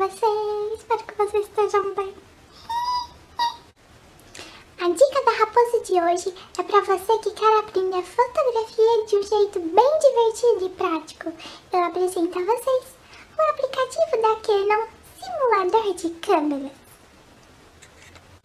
vocês? Espero que vocês estejam bem. A dica da raposa de hoje é para você que quer aprender fotografia de um jeito bem divertido e prático. Eu apresento a vocês o aplicativo da Canon Simulador de Câmeras.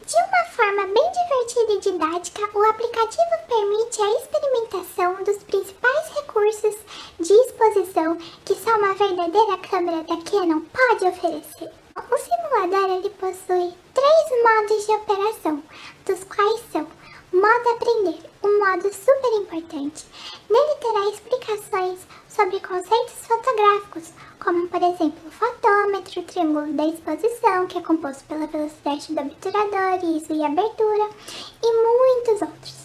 De uma forma bem divertida e didática, o aplicativo permite a experimentação dos principais recursos de exposição que uma verdadeira câmera da Canon pode oferecer. O simulador ele possui três modos de operação, dos quais são modo aprender, um modo super importante. Nele terá explicações sobre conceitos fotográficos, como por exemplo o fotômetro, o triângulo da exposição, que é composto pela velocidade do obturador, ISO e abertura, e muitos outros.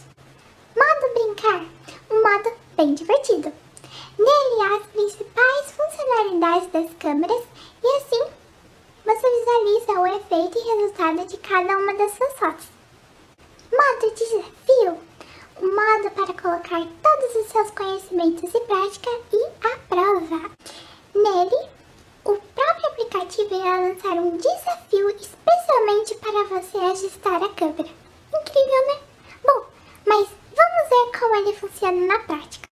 Modo brincar, um modo bem divertido. Nele há as principais funcionalidades das câmeras e assim você visualiza o efeito e resultado de cada uma das suas fotos. Modo desafio, um modo para colocar todos os seus conhecimentos em prática e à prova. Nele, o próprio aplicativo irá lançar um desafio especialmente para você ajustar a câmera. Incrível, né? Bom, mas vamos ver como ele funciona na prática.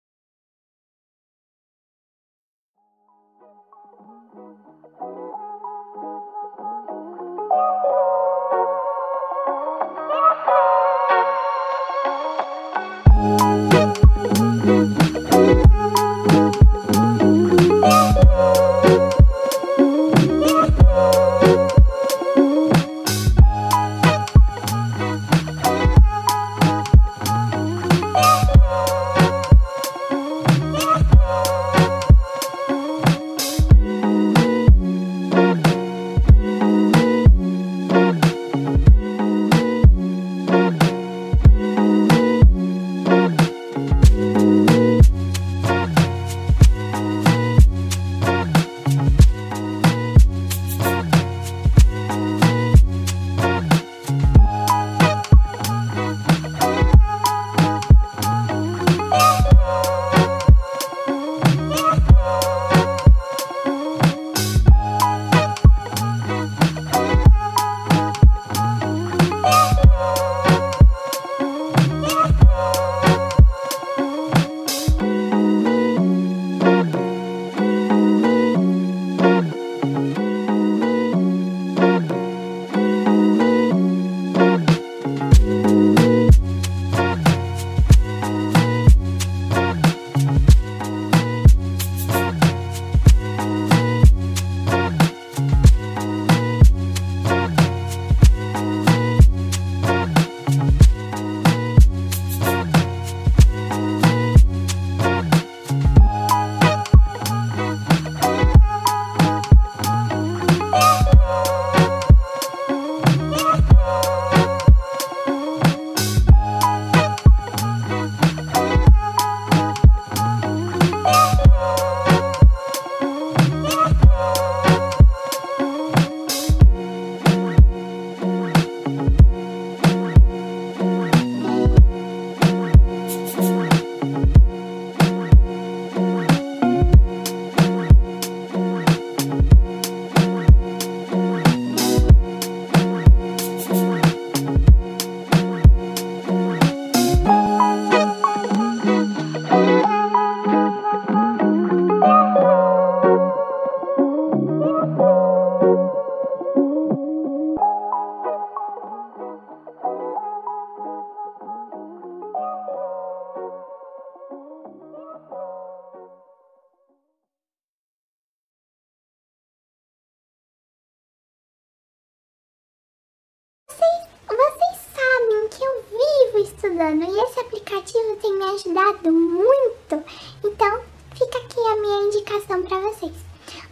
Estudando e esse aplicativo tem me ajudado muito. Então, fica aqui a minha indicação para vocês.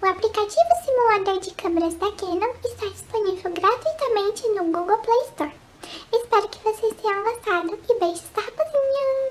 O aplicativo simulador de câmeras da Canon está disponível gratuitamente no Google Play Store. Espero que vocês tenham gostado e beijos da rapazinha.